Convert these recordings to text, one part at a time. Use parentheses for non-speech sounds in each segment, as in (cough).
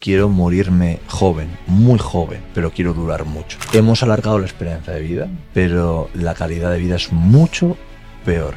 Quiero morirme joven, muy joven, pero quiero durar mucho. Hemos alargado la esperanza de vida, pero la calidad de vida es mucho peor.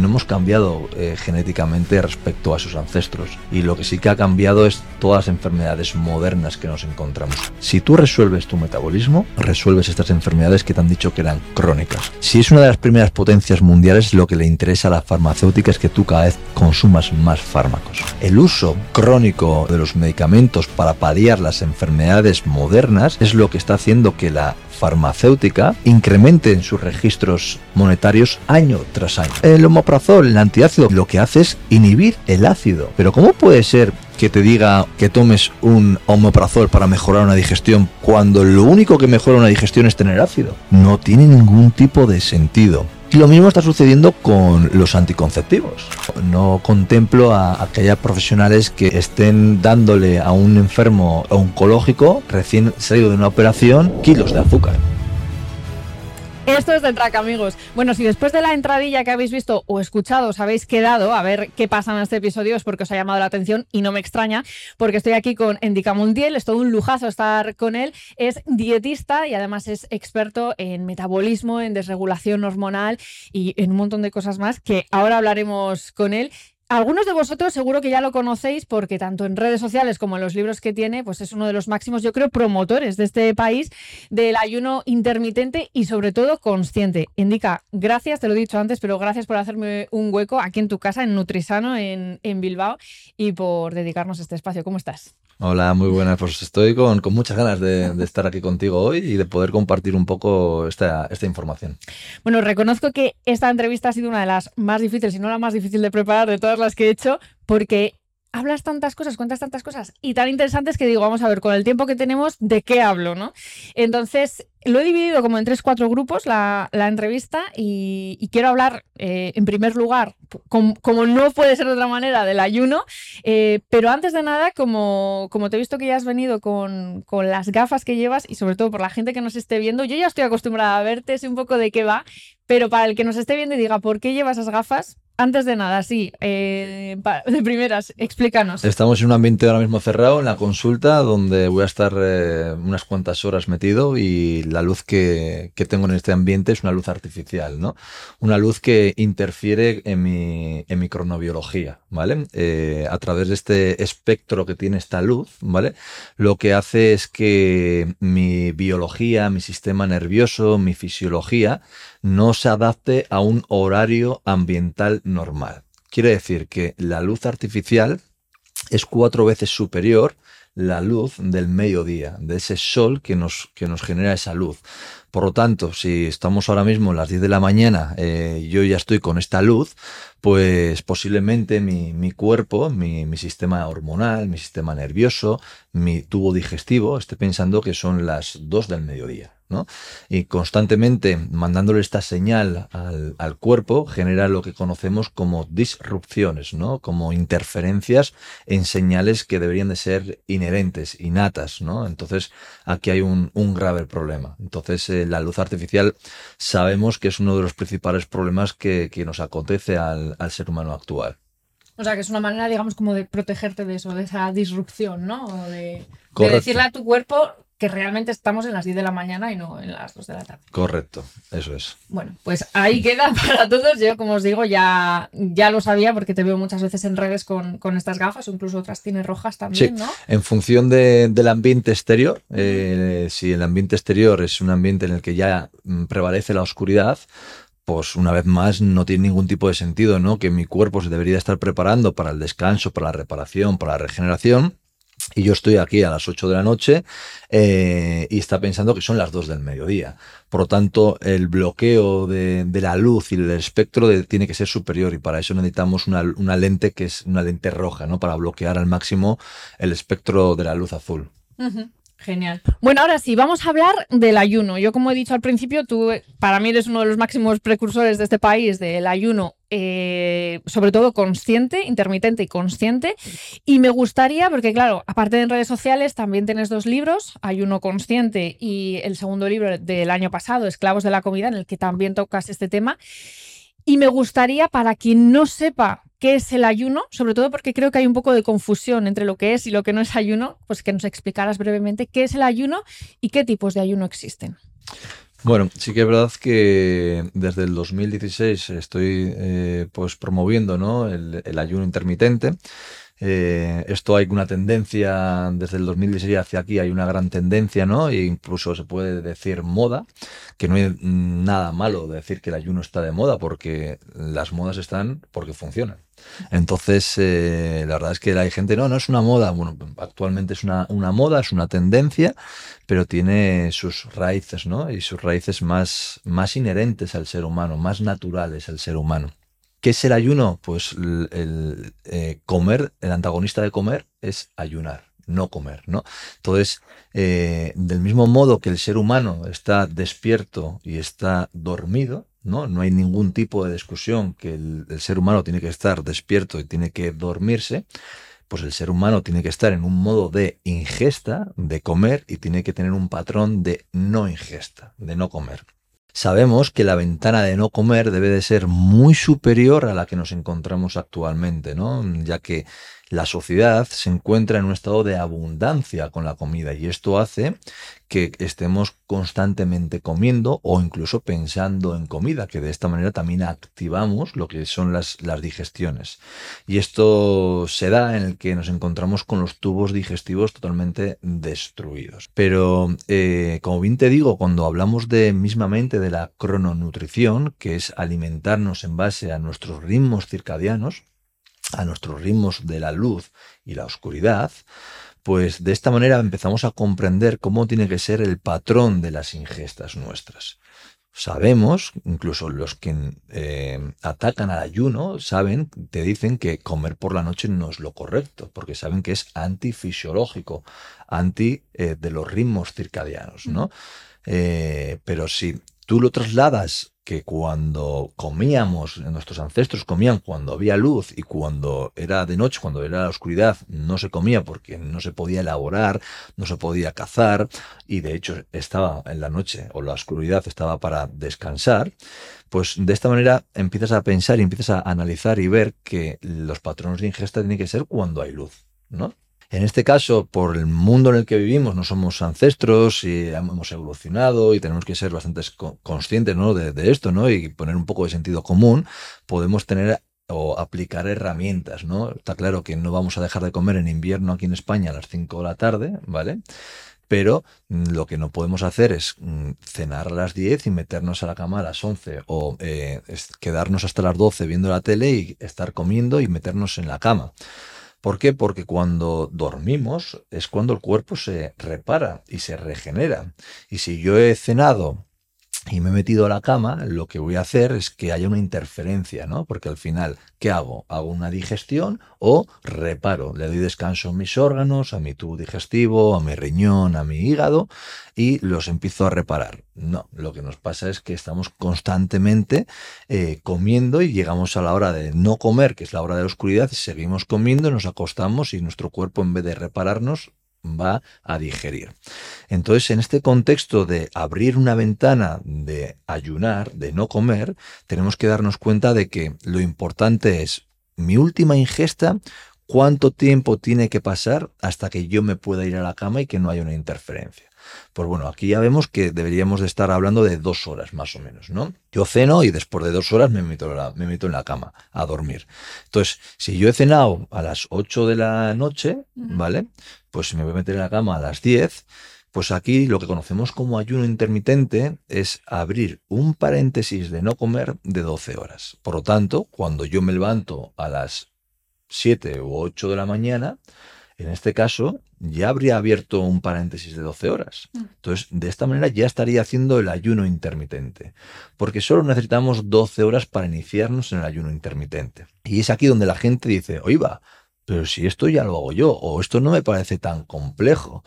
No hemos cambiado eh, genéticamente respecto a sus ancestros y lo que sí que ha cambiado es todas las enfermedades modernas que nos encontramos. Si tú resuelves tu metabolismo, resuelves estas enfermedades que te han dicho que eran crónicas. Si es una de las primeras potencias mundiales, lo que le interesa a la farmacéutica es que tú cada vez consumas más fármacos. El uso crónico de los medicamentos para paliar las enfermedades modernas es lo que está haciendo que la farmacéutica incremente en sus registros monetarios año tras año. El omoprazol, el antiácido, lo que hace es inhibir el ácido. Pero ¿cómo puede ser que te diga que tomes un omoprazol para mejorar una digestión cuando lo único que mejora una digestión es tener ácido? No tiene ningún tipo de sentido. Lo mismo está sucediendo con los anticonceptivos. No contemplo a aquellas profesionales que estén dándole a un enfermo oncológico recién salido de una operación kilos de azúcar. Esto es de track, amigos. Bueno, si después de la entradilla que habéis visto o escuchado os habéis quedado a ver qué pasa en este episodio es porque os ha llamado la atención y no me extraña, porque estoy aquí con Endica Mundiel, es todo un lujazo estar con él. Es dietista y además es experto en metabolismo, en desregulación hormonal y en un montón de cosas más que ahora hablaremos con él. Algunos de vosotros seguro que ya lo conocéis porque tanto en redes sociales como en los libros que tiene, pues es uno de los máximos, yo creo, promotores de este país del ayuno intermitente y sobre todo consciente. Indica, gracias, te lo he dicho antes, pero gracias por hacerme un hueco aquí en tu casa, en Nutrisano, en, en Bilbao, y por dedicarnos este espacio. ¿Cómo estás? Hola, muy buenas. Pues estoy con, con muchas ganas de, estar aquí contigo hoy y de poder compartir un poco esta, esta, información. Bueno, reconozco que esta entrevista ha sido una de las más difíciles, si no la más difícil de preparar de todas las que he hecho, porque hablas tantas cosas, cuentas tantas cosas y tan interesantes que digo, vamos a ver, con el tiempo que tenemos, ¿de qué hablo? ¿no? Entonces, lo he dividido como en tres, cuatro grupos la, la entrevista y, quiero hablar, eh, en primer lugar, com, como no puede ser de otra manera, del ayuno, eh, pero antes de nada, como, como te he visto que ya has venido con, con, las gafas que llevas y sobre todo por la gente que nos esté viendo, yo ya estoy acostumbrada a verte, sé un poco de qué va, pero para el que nos esté viendo y diga, ¿por qué llevas esas gafas? Antes de nada, sí, eh, de primeras, explícanos. Estamos en un ambiente ahora mismo cerrado, en la consulta, donde voy a estar eh, unas cuantas horas metido y la luz que, tengo en este ambiente es una luz artificial, ¿no? Una luz que interfiere en mi, en mi cronobiología, ¿vale? Eh, a través de este espectro que tiene esta luz, ¿vale? Lo que hace es que mi biología, mi sistema nervioso, mi fisiología, no se adapte a un horario ambiental normal. Quiere decir que la luz artificial es cuatro veces superior la luz del mediodía, de ese sol que nos, que nos genera esa luz. Por lo tanto, si estamos ahora mismo a las 10 de la mañana, eh, yo ya estoy con esta luz, pues posiblemente mi, mi cuerpo, mi, mi, sistema hormonal, mi sistema nervioso, mi tubo digestivo, esté pensando que son las 2 del mediodía. ¿No? Y constantemente mandándole esta señal al, al, cuerpo genera lo que conocemos como disrupciones, ¿no? Como interferencias en señales que deberían de ser inherentes, innatas, ¿no? Entonces aquí hay un, un grave problema. Entonces eh, la luz artificial sabemos que es uno de los principales problemas que, que nos acontece al, al ser humano actual. O sea, que es una manera, digamos, como de protegerte de eso, de esa disrupción, ¿no? O de, de decirle a tu cuerpo, que realmente estamos en las 10 de la mañana y no en las 2 de la tarde. Correcto, eso es. Bueno, pues ahí queda (laughs) para todos. Yo, como os digo, ya, ya lo sabía porque te veo muchas veces en redes con, con estas gafas, o incluso otras tienes rojas también, sí. ¿no? En función de, del ambiente exterior, eh, si el ambiente exterior es un ambiente en el que ya prevalece la oscuridad, pues una vez más no tiene ningún tipo de sentido, ¿no? Que mi cuerpo se debería estar preparando para el descanso, para la reparación, para la regeneración y yo estoy aquí a las 8 de la noche eh, y está pensando que son las 2 del mediodía. Por lo tanto, el bloqueo de, de la luz y el espectro tiene que ser superior y para eso necesitamos una, una, lente que es una lente roja, ¿no? Para bloquear al máximo el espectro de la luz azul. Genial. Bueno, ahora sí, vamos a hablar del ayuno. Yo, como he dicho al principio, tú para mí eres uno de los máximos precursores de este país del ayuno, eh, sobre todo consciente, intermitente y consciente. Y me gustaría, porque claro, aparte de en redes sociales, también tienes dos libros, Ayuno Consciente y el segundo libro del año pasado, Esclavos de la Comida, en el que también tocas este tema. Y me gustaría, para quien no sepa qué es el ayuno, sobre todo porque creo que hay un poco de confusión entre lo que es y lo que no es ayuno, pues que nos explicaras brevemente qué es el ayuno y qué tipos de ayuno existen. Bueno, sí que es verdad que desde el 2016 estoy eh, pues promoviendo ¿no? el, ayuno intermitente. Eh, esto hay una tendencia desde el 2016 hacia aquí, hay una gran tendencia, ¿no? E incluso se puede decir moda, que no hay nada malo de decir que el ayuno está de moda, porque las modas están porque funcionan. Entonces, eh, la verdad es que hay gente, no, no es una moda. Bueno, actualmente es una, moda, es una tendencia, pero tiene sus raíces, ¿no? Y sus raíces más, más inherentes al ser humano, más naturales al ser humano. ¿Qué es el ayuno? Pues el, eh, comer, el antagonista de comer es ayunar, no comer, ¿no? Entonces, eh, del mismo modo que el ser humano está despierto y está dormido, ¿no? No hay ningún tipo de discusión que el, ser humano tiene que estar despierto y tiene que dormirse, pues el ser humano tiene que estar en un modo de ingesta, de comer, y tiene que tener un patrón de no ingesta, de no comer. Sabemos que la ventana de no comer debe de ser muy superior a la que nos encontramos actualmente, ¿no? Ya que la sociedad se encuentra en un estado de abundancia con la comida y esto hace que estemos constantemente comiendo o incluso pensando en comida, que de esta manera también activamos lo que son las, las digestiones. Y esto se da en el que nos encontramos con los tubos digestivos totalmente destruidos. Pero, eh, como bien te digo, cuando hablamos de mismamente de la crononutrición, que es alimentarnos en base a nuestros ritmos circadianos, a nuestros ritmos de la luz y la oscuridad, pues de esta manera empezamos a comprender cómo tiene que ser el patrón de las ingestas nuestras. Sabemos, incluso los que eh, atacan al ayuno, saben, te dicen que comer por la noche no es lo correcto, porque saben que es antifisiológico, anti eh, de los ritmos circadianos, ¿no? Eh, pero si tú lo trasladas que cuando comíamos, nuestros ancestros comían cuando había luz y cuando era de noche, cuando era la oscuridad, no se comía porque no se podía elaborar, no se podía cazar y de hecho estaba en la noche o la oscuridad estaba para descansar, pues de esta manera empiezas a pensar y empiezas a analizar y ver que los patrones de ingesta tienen que ser cuando hay luz, ¿no? En este caso, por el mundo en el que vivimos, no somos ancestros y hemos evolucionado y tenemos que ser bastante conscientes de, esto ¿no? y poner un poco de sentido común, podemos tener o aplicar herramientas, ¿no? Está claro que no vamos a dejar de comer en invierno aquí en España a las 5 de la tarde, ¿vale? Pero lo que no podemos hacer es mm, cenar a las 10 y meternos a la cama a las 11 o eh, quedarnos hasta las 12 viendo la tele y estar comiendo y meternos en la cama. ¿Por qué? Porque cuando dormimos es cuando el cuerpo se repara y se regenera. Y si yo he cenado y me he metido a la cama, lo que voy a hacer es que haya una interferencia, ¿no? Porque al final, ¿qué hago? Hago una digestión o reparo, le doy descanso a mis órganos, a mi tubo digestivo, a mi riñón, a mi hígado y los empiezo a reparar. No, lo que nos pasa es que estamos constantemente eh, comiendo y llegamos a la hora de no comer, que es la hora de la oscuridad, y seguimos comiendo, nos acostamos y nuestro cuerpo en vez de repararnos va a digerir. Entonces, en este contexto de abrir una ventana, de ayunar, de no comer, tenemos que darnos cuenta de que lo importante es mi última ingesta, cuánto tiempo tiene que pasar hasta que yo me pueda ir a la cama y que no haya una interferencia. Pues bueno, aquí ya vemos que deberíamos de estar hablando de dos horas más o menos, ¿no? Yo ceno y después de dos horas me meto, me meto en la cama a dormir. Entonces, si yo he cenado a las 8 de la noche, ¿vale? Pues si me voy a meter en la cama a las 10, pues aquí lo que conocemos como ayuno intermitente es abrir un paréntesis de no comer de 12 horas. Por lo tanto, cuando yo me levanto a las 7 u 8 de la mañana, en este caso ya habría abierto un paréntesis de 12 horas. Mm. Entonces, de esta manera ya estaría haciendo el ayuno intermitente, porque solo necesitamos 12 horas para iniciarnos en el ayuno intermitente. Y es aquí donde la gente dice, oiga, pero si esto ya lo hago yo, o esto no me parece tan complejo.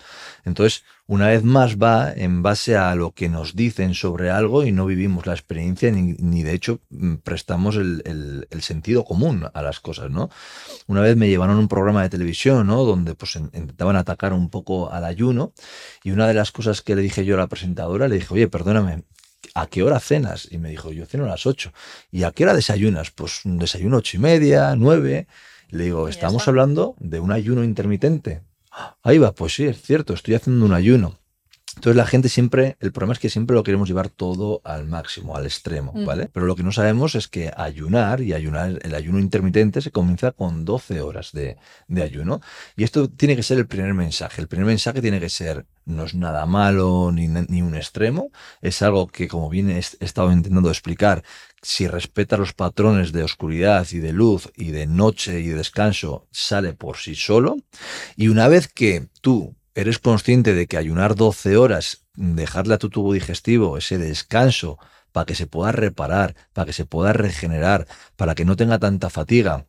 Entonces, una vez más va en base a lo que nos dicen sobre algo y no vivimos la experiencia ni, de hecho mm, prestamos el, sentido común a las cosas, ¿no? Una vez me llevaron a un programa de televisión, ¿no? Donde pues intentaban atacar un poco al ayuno y una de las cosas que le dije yo a la presentadora, le dije, oye, perdóname, ¿a qué hora cenas? Y me dijo, yo ceno a las 8. ¿Y a qué hora desayunas? Pues un desayuno ocho y media, nueve. Le digo, estamos hablando de un ayuno intermitente. Ahí va, pues sí, es cierto, estoy haciendo un ayuno. Entonces la gente siempre, el problema es que siempre lo queremos llevar todo al máximo, al extremo, mm. ¿vale? Pero lo que no sabemos es que ayunar y ayunar, el ayuno intermitente se comienza con 12 horas de, ayuno. Y esto tiene que ser el primer mensaje. El primer mensaje tiene que ser, no es nada malo ni, ni un extremo, es algo que como bien he estado intentando explicar, si respeta los patrones de oscuridad y de luz y de noche y de descanso, sale por sí solo. Y una vez que tú eres consciente de que ayunar 12 horas, dejarle a tu tubo digestivo ese descanso para que se pueda reparar, para que se pueda regenerar, para que no tenga tanta fatiga,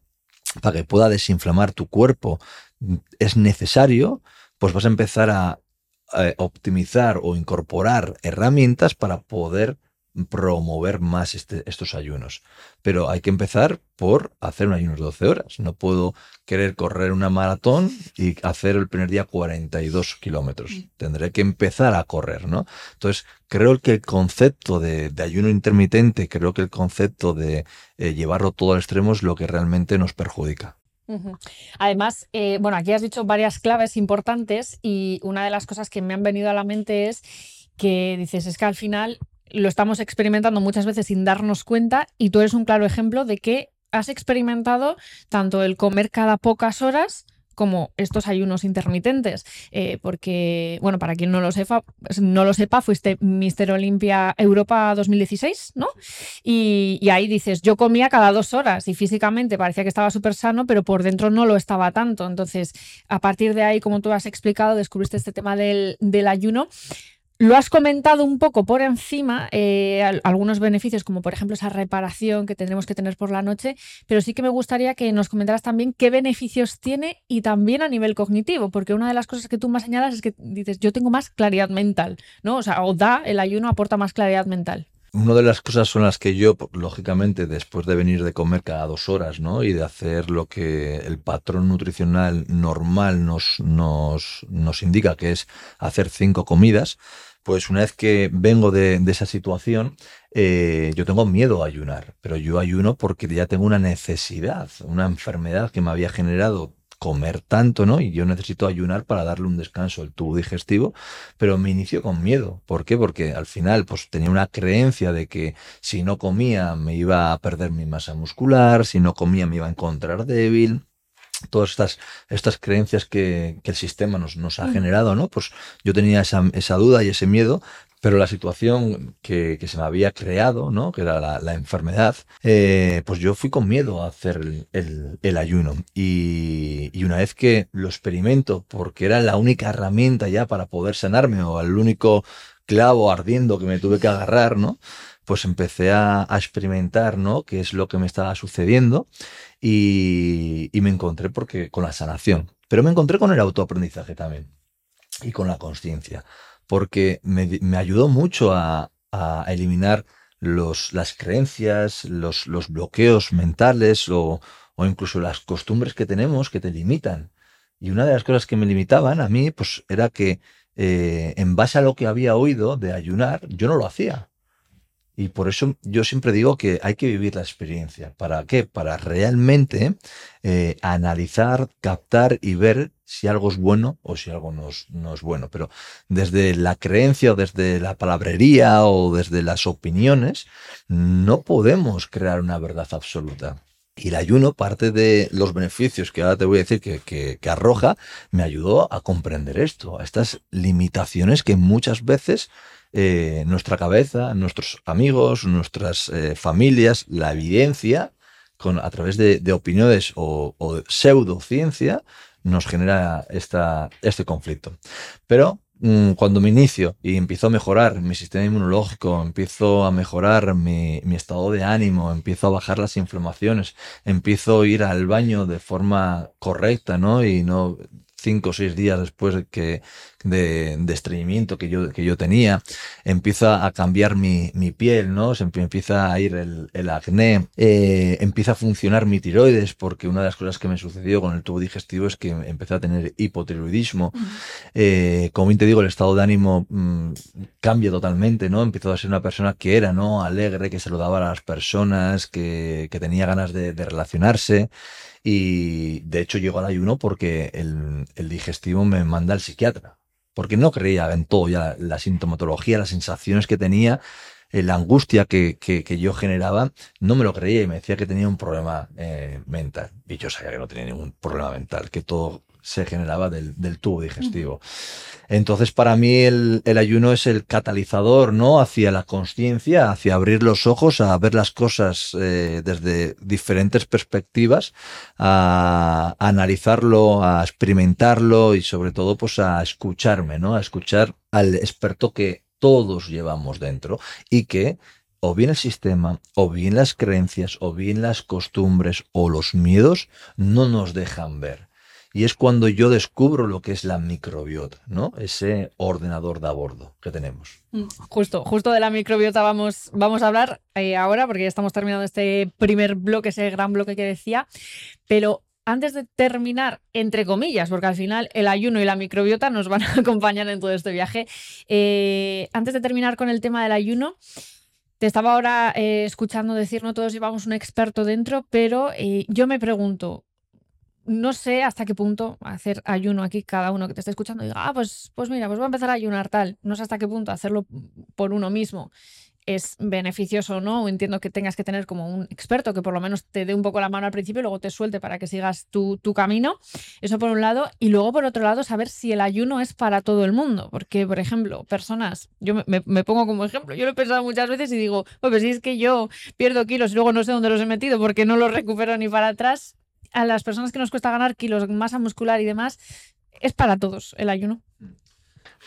para que pueda desinflamar tu cuerpo, es necesario, pues vas a empezar a, optimizar o incorporar herramientas para poder promover más este, estos ayunos. Pero hay que empezar por hacer un ayuno de 12 horas. No puedo querer correr una maratón y hacer el primer día 42 kilómetros. Mm. Tendré que empezar a correr, ¿no? Entonces, creo que el concepto de, ayuno intermitente, creo que el concepto de eh, llevarlo todo al extremo es lo que realmente nos perjudica. Además, eh, bueno, aquí has dicho varias claves importantes y una de las cosas que me han venido a la mente es que dices, es que al final lo estamos experimentando muchas veces sin darnos cuenta y tú eres un claro ejemplo de que has experimentado tanto el comer cada pocas horas como estos ayunos intermitentes, eh, porque, bueno, para quien no lo, sepa, no lo sepa, fuiste Mister Olimpia Europa 2016, ¿no? Y, y, ahí dices, yo comía cada dos horas y físicamente parecía que estaba súper sano, pero por dentro no lo estaba tanto. Entonces, a partir de ahí, como tú has explicado, descubriste este tema del, del ayuno. Lo has comentado un poco por encima, eh, algunos beneficios, como por ejemplo esa reparación que tendremos que tener por la noche, pero sí que me gustaría que nos comentaras también qué beneficios tiene y también a nivel cognitivo, porque una de las cosas que tú más señalas es que dices, yo tengo más claridad mental, ¿no? O sea, o da, el ayuno aporta más claridad mental. Una de las cosas son las que yo, lógicamente, después de venir de comer cada dos horas, ¿no? Y de hacer lo que el patrón nutricional normal nos, nos, nos indica, que es hacer cinco comidas, pues una vez que vengo de, esa situación, eh, yo tengo miedo a ayunar, pero yo ayuno porque ya tengo una necesidad, una enfermedad que me había generado comer tanto, ¿no? Y yo necesito ayunar para darle un descanso al tubo digestivo, pero me inicio con miedo. ¿Por qué? Porque al final, pues tenía una creencia de que si no comía me iba a perder mi masa muscular, si no comía me iba a encontrar débil, todas estas, estas creencias que, el sistema nos, nos ha mm. generado, ¿no? Pues yo tenía esa, esa, duda y ese miedo, pero la situación que, se me había creado, ¿no? Que era la, enfermedad, eh, pues yo fui con miedo a hacer el, ayuno. Y, una vez que lo experimento, porque era la única herramienta ya para poder sanarme, o el único clavo ardiendo que me tuve que agarrar, ¿no? pues empecé a, experimentar, ¿no? Qué es lo que me estaba sucediendo y, me encontré porque con la sanación, pero me encontré con el autoaprendizaje también y con la conciencia, porque me, ayudó mucho a, eliminar los, las creencias, los, los bloqueos mentales o, incluso las costumbres que tenemos que te limitan. Y una de las cosas que me limitaban a mí, pues era que eh, en base a lo que había oído de ayunar, yo no lo hacía. Y por eso yo siempre digo que hay que vivir la experiencia. ¿Para qué? Para realmente eh, analizar, captar y ver si algo es bueno o si algo no es, no es, bueno. Pero desde la creencia o desde la palabrería o desde las opiniones, no podemos crear una verdad absoluta. Y el ayuno, parte de los beneficios que ahora te voy a decir que, que, arroja, me ayudó a comprender esto, a estas limitaciones que muchas veces eh, nuestra cabeza, nuestros amigos, nuestras eh, familias, la evidencia, con, a través de, opiniones o, pseudociencia, nos genera esta, este conflicto. Pero mm, cuando me inicio y empiezo a mejorar mi sistema inmunológico, empiezo a mejorar mi, mi, estado de ánimo, empiezo a bajar las inflamaciones, empiezo a ir al baño de forma correcta, ¿no? Y no cinco o seis días después de, que, de, estreñimiento que yo, que yo tenía, empieza a cambiar mi, piel, ¿no? Se empieza a ir el, acné, eh, empieza a funcionar mi tiroides, porque una de las cosas que me sucedió con el tubo digestivo es que empecé a tener hipotiroidismo. Eh, como bien te digo, el estado de ánimo mm, cambia totalmente, ¿no? Empiezo a ser una persona que era, ¿no? Alegre, que saludaba a las personas, que, tenía ganas de, de relacionarse. Y de hecho llego al ayuno porque el, digestivo me manda al psiquiatra. Porque no creía en todo ya la sintomatología, las sensaciones que tenía, eh, la angustia que, que, yo generaba, no me lo creía y me decía que tenía un problema eh, mental. Y yo sabía que no tenía ningún problema mental, que todo se generaba del, tubo digestivo. Entonces, para mí el, ayuno es el catalizador, ¿no? Hacia la conciencia, hacia abrir los ojos, a ver las cosas eh, desde diferentes perspectivas, a, analizarlo, a experimentarlo y sobre todo, pues a escucharme, ¿no? A escuchar al experto que todos llevamos dentro y que o bien el sistema, o bien las creencias, o bien las costumbres, o los miedos no nos dejan ver. Y es cuando yo descubro lo que es la microbiota, ¿no? Ese ordenador de a bordo que tenemos. Justo, justo de la microbiota vamos, vamos a hablar eh, ahora, porque ya estamos terminando este primer bloque, ese gran bloque que decía. Pero antes de terminar, entre comillas, porque al final el ayuno y la microbiota nos van a (laughs) acompañar en todo este viaje, eh, antes de terminar con el tema del ayuno, te estaba ahora eh, escuchando decir, no todos llevamos un experto dentro, pero yo me pregunto, no sé hasta qué punto hacer ayuno aquí cada uno que te esté escuchando diga, ah, pues, pues mira, pues voy a empezar a ayunar tal. No sé hasta qué punto hacerlo por uno mismo es beneficioso o no. Entiendo que tengas que tener como un experto que por lo menos te dé un poco la mano al principio y luego te suelte para que sigas tu, camino. Eso por un lado. Y luego por otro lado, saber si el ayuno es para todo el mundo. Porque, por ejemplo, personas, yo me, pongo como ejemplo, yo lo he pensado muchas veces y digo, pues si es que yo pierdo kilos y luego no sé dónde los he metido porque no los recupero ni para atrás, a las personas que nos cuesta ganar kilos, masa muscular y demás, es para todos el ayuno.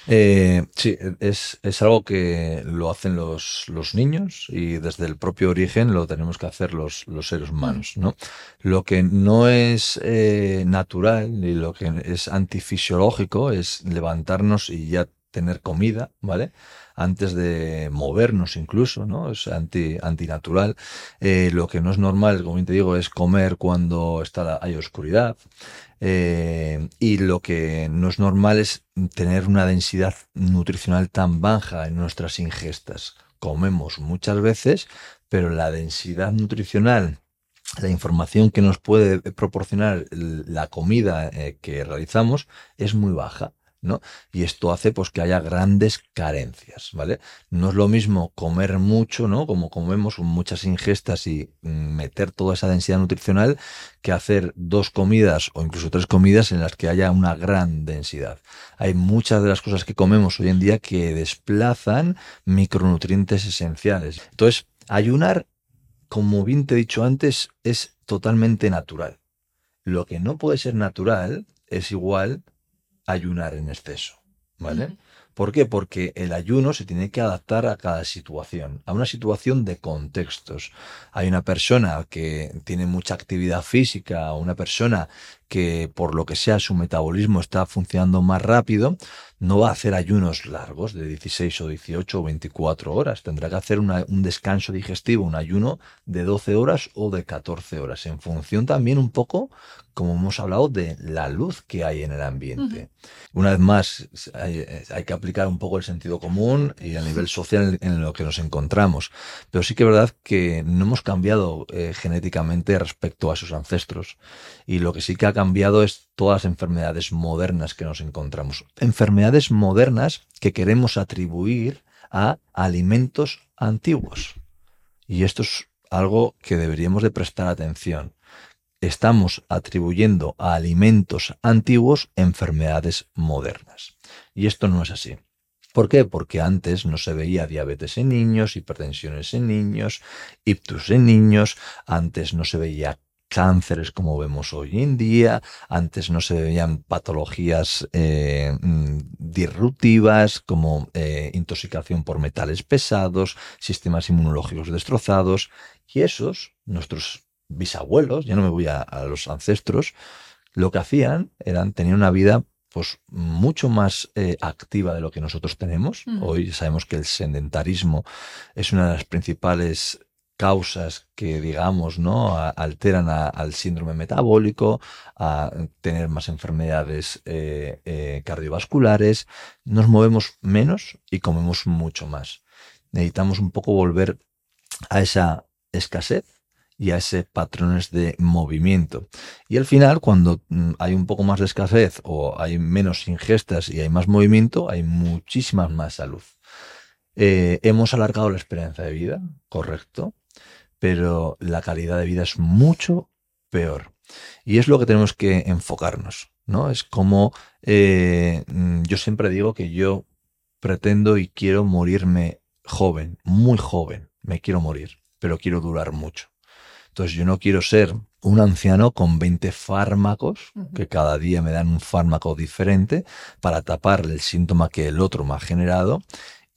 Eh, sí, es, algo que lo hacen los, los, niños y desde el propio origen lo tenemos que hacer los, los seres humanos. ¿no? Lo que no es eh, natural y lo que es antifisiológico es levantarnos y ya tener comida, ¿vale? Antes de movernos incluso, ¿no? Es anti, antinatural. Eh, lo que no es normal, como te digo, es comer cuando está hay oscuridad. Eh, y lo que no es normal es tener una densidad nutricional tan baja en nuestras ingestas. Comemos muchas veces, pero la densidad nutricional la información que nos puede proporcionar la comida eh, que realizamos es muy baja. Y esto hace pues que haya grandes carencias, ¿vale? No es lo mismo comer mucho, ¿no? Como comemos muchas ingestas y mm, meter toda esa densidad nutricional que hacer dos comidas o incluso tres comidas en las que haya una gran densidad. Hay muchas de las cosas que comemos hoy en día que desplazan micronutrientes esenciales. Entonces, ayunar, como bien te he dicho antes, es totalmente natural. Lo que no puede ser natural es igual ayunar en exceso. ¿Vale? ¿Por qué? Porque el ayuno se tiene que adaptar a cada situación, a una situación de contextos. Hay una persona que tiene mucha actividad física, una persona que por lo que sea su metabolismo está funcionando más rápido, no va a hacer ayunos largos de 16 o 18 o 24 horas. Tendrá que hacer un descanso digestivo, un ayuno de 12 horas o de 14 horas, en función también un poco, como hemos hablado, de la luz que hay en el ambiente. Una vez más, hay, que aplicar un poco el sentido común y a nivel social en lo que nos encontramos. Pero sí que es verdad que no hemos cambiado eh, genéticamente respecto a sus ancestros. Y lo que sí que ha cambiado es todas las enfermedades modernas que nos encontramos. Enfermedades modernas que queremos atribuir a alimentos antiguos. Y esto es algo que deberíamos de prestar atención. Estamos atribuyendo a alimentos antiguos enfermedades modernas. Y esto no es así. ¿Por qué? Porque antes no se veía diabetes en niños, hipertensiones en niños, ictus en niños, antes no se veía cánceres como vemos hoy en día, antes no se veían patologías eh, mm, disruptivas como eh, intoxicación por metales pesados, sistemas inmunológicos destrozados, y esos, nuestros bisabuelos, ya no me voy a, los ancestros, lo que hacían eran tener una vida pues mucho más eh, activa de lo que nosotros tenemos. Hoy sabemos que el sedentarismo es una de las principales causas que, digamos, ¿no? alteran al síndrome metabólico, a tener más enfermedades eh, eh, cardiovasculares. Nos movemos menos y comemos mucho más. Necesitamos un poco volver a esa escasez y a ese patrones de movimiento. Y al final, cuando mm, hay un poco más de escasez o hay menos ingestas y hay más movimiento, hay muchísima más salud. Eh, hemos alargado la esperanza de vida, correcto, pero la calidad de vida es mucho peor. Y es lo que tenemos que enfocarnos, ¿no? Es como eh, mm, yo siempre digo que yo pretendo y quiero morirme joven, muy joven, me quiero morir, pero quiero durar mucho. Entonces yo no quiero ser un anciano con 20 fármacos, que cada día me dan un fármaco diferente para tapar el síntoma que el otro me ha generado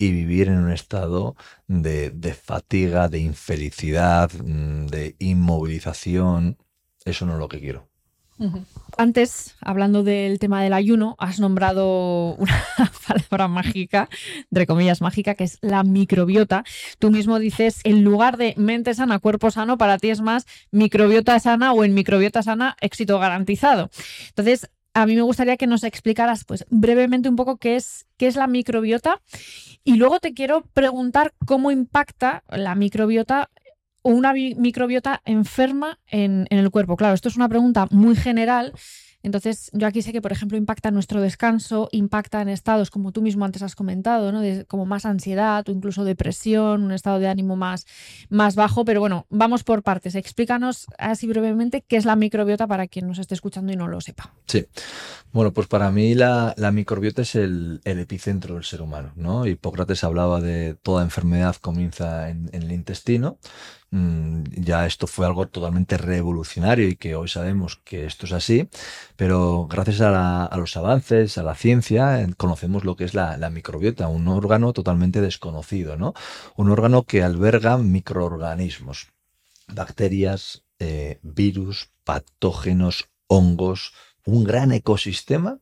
y vivir en un estado de, fatiga, de infelicidad, mm, de inmovilización. Eso no es lo que quiero. Antes, hablando del tema del ayuno, has nombrado una (laughs) palabra mágica, entre comillas mágica, que es la microbiota. Tú mismo dices, en lugar de mente sana, cuerpo sano, para ti es más microbiota sana o en microbiota sana, éxito garantizado. Entonces, a mí me gustaría que nos explicaras pues, brevemente un poco qué es, qué es la microbiota y luego te quiero preguntar cómo impacta la microbiota o una microbiota enferma en, en el cuerpo? Claro, esto es una pregunta muy general entonces, yo aquí sé que, por ejemplo, impacta nuestro descanso, impacta en estados, como tú mismo antes has comentado, ¿no? De, como más ansiedad o incluso depresión, un estado de ánimo más, más bajo. Pero bueno, vamos por partes. Explícanos así brevemente qué es la microbiota para quien nos esté escuchando y no lo sepa. Sí. Bueno, pues para mí la, microbiota es el, epicentro del ser humano, ¿no? Hipócrates hablaba de toda enfermedad comienza en el intestino ya esto fue algo totalmente revolucionario y que hoy sabemos que esto es así, pero gracias a, los avances, a la ciencia, eh, conocemos lo que es la, microbiota, un órgano totalmente desconocido, ¿no? Un órgano que alberga microorganismos, bacterias, eh, virus, patógenos, hongos, un gran ecosistema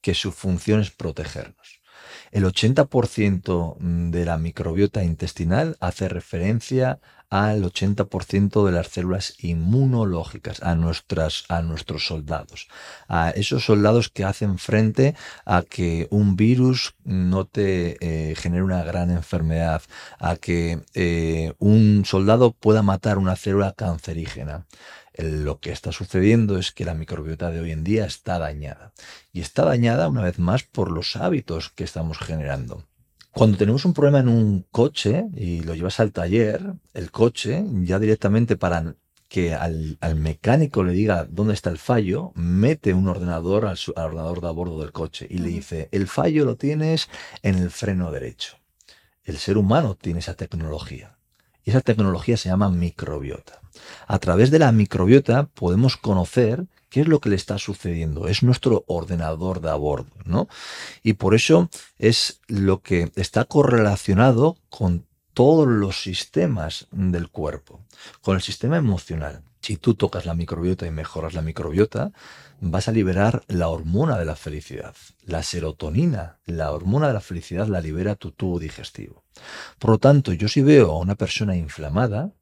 que su función es protegernos. El 80% de la microbiota intestinal hace referencia al 80% de las células inmunológicas, a, a nuestros soldados, a esos soldados que hacen frente a que un virus no te eh, genere una gran enfermedad, a que eh, un soldado pueda matar una célula cancerígena. Lo que está sucediendo es que la microbiota de hoy en día está dañada. Y está dañada una vez más por los hábitos que estamos generando. Cuando tenemos un problema en un coche y lo llevas al taller, el coche ya directamente para que al, mecánico le diga dónde está el fallo, mete un ordenador al, ordenador de a bordo del coche y le dice, el fallo lo tienes en el freno derecho. El ser humano tiene esa tecnología y esa tecnología se llama microbiota. A través de la microbiota podemos conocer qué es lo que le está sucediendo. Es nuestro ordenador de a bordo, ¿no? Y por eso es lo que está correlacionado con todos los sistemas del cuerpo, con el sistema emocional. Si tú tocas la microbiota y mejoras la microbiota, vas a liberar la hormona de la felicidad, la serotonina. La hormona de la felicidad la libera tu tubo digestivo. Por lo tanto, yo si veo a una persona inflamada,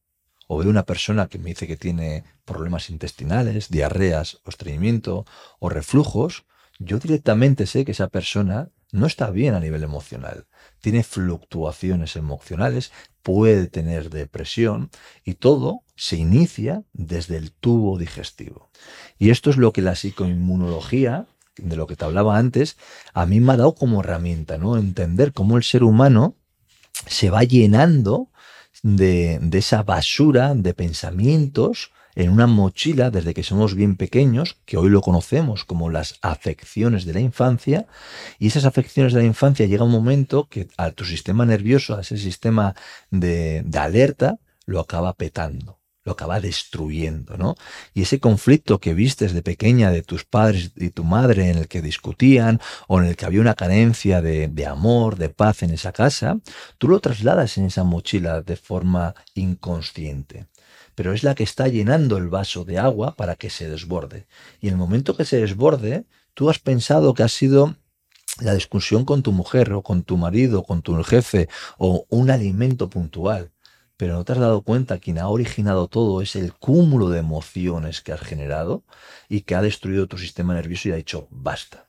o veo una persona que me dice que tiene problemas intestinales, diarreas o estreñimiento o reflujos, yo directamente sé que esa persona no está bien a nivel emocional, tiene fluctuaciones emocionales, puede tener depresión y todo se inicia desde el tubo digestivo. Y esto es lo que la psicoinmunología, de lo que te hablaba antes, a mí me ha dado como herramienta, ¿no? Entender cómo el ser humano se va llenando de, esa basura de pensamientos en una mochila desde que somos bien pequeños, que hoy lo conocemos como las afecciones de la infancia, y esas afecciones de la infancia llega un momento que a tu sistema nervioso, a ese sistema de, de alerta, lo acaba petando lo acaba destruyendo, ¿no? Y ese conflicto que vistes de pequeña de tus padres y tu madre en el que discutían o en el que había una carencia de, amor, de paz en esa casa, tú lo trasladas en esa mochila de forma inconsciente. pero es la que está llenando el vaso de agua para que se desborde. Y el momento que se desborde, tú has pensado que ha sido la discusión con tu mujer o con tu marido, con tu jefe o un alimento puntual. Pero no te has dado cuenta, quien ha originado todo es el cúmulo de emociones que has generado y que ha destruido tu sistema nervioso y ha dicho basta.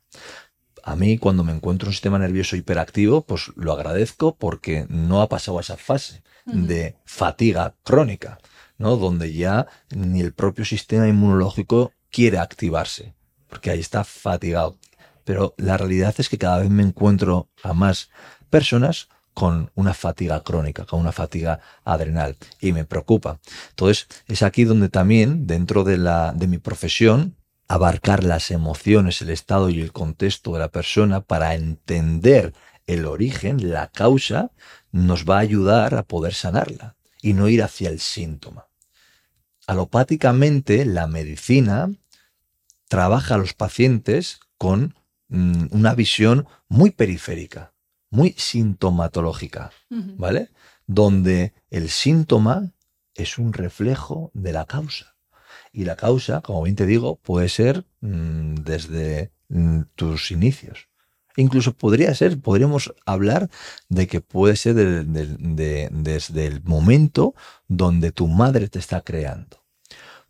A mí cuando me encuentro un sistema nervioso hiperactivo, pues lo agradezco porque no ha pasado a esa fase de fatiga crónica, ¿no? Donde ya ni el propio sistema inmunológico quiere activarse, porque ahí está fatigado pero la realidad es que cada vez me encuentro a más personas con una fatiga crónica, con una fatiga adrenal y me preocupa. Entonces, es aquí donde también, dentro de, la, de mi profesión, abarcar las emociones, el estado y el contexto de la persona para entender el origen, la causa, nos va a ayudar a poder sanarla y no ir hacia el síntoma. Alopáticamente, la medicina trabaja a los pacientes con Mm, una visión muy periférica, muy sintomatológica, ¿vale? Donde el síntoma es un reflejo de la causa. Y la causa, como bien te digo, puede ser mm, desde mm, tus inicios. Incluso podría ser, podríamos hablar de que puede ser desde el momento donde tu madre te está creando.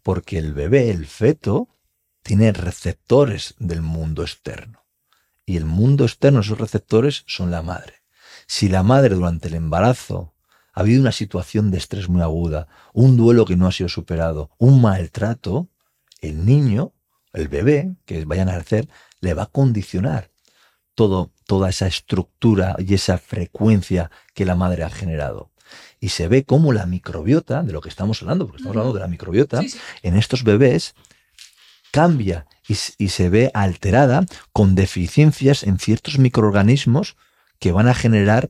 Porque el bebé, el feto, tiene receptores del mundo externo y el mundo externo, esos receptores, son la madre. Si la madre durante el embarazo ha habido una situación de estrés muy aguda, un duelo que no ha sido superado, un maltrato, el niño, el bebé que vayan a nacer, le va a condicionar todo, toda esa estructura y esa frecuencia que la madre ha generado. Y se ve cómo la microbiota, de lo que estamos hablando, porque estamos hablando de la microbiota, en estos bebés cambia y, se ve alterada con deficiencias en ciertos microorganismos que van a generar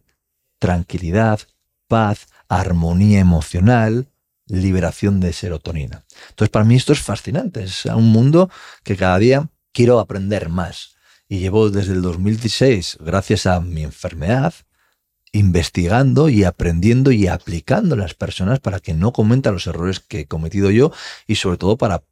tranquilidad, paz, armonía emocional, liberación de serotonina. Entonces, para mí esto es fascinante, es un mundo que cada día quiero aprender más. Y llevo desde el 2016, gracias a mi enfermedad, investigando y aprendiendo y aplicando a las personas para que no cometan los errores que he cometido yo y sobre todo para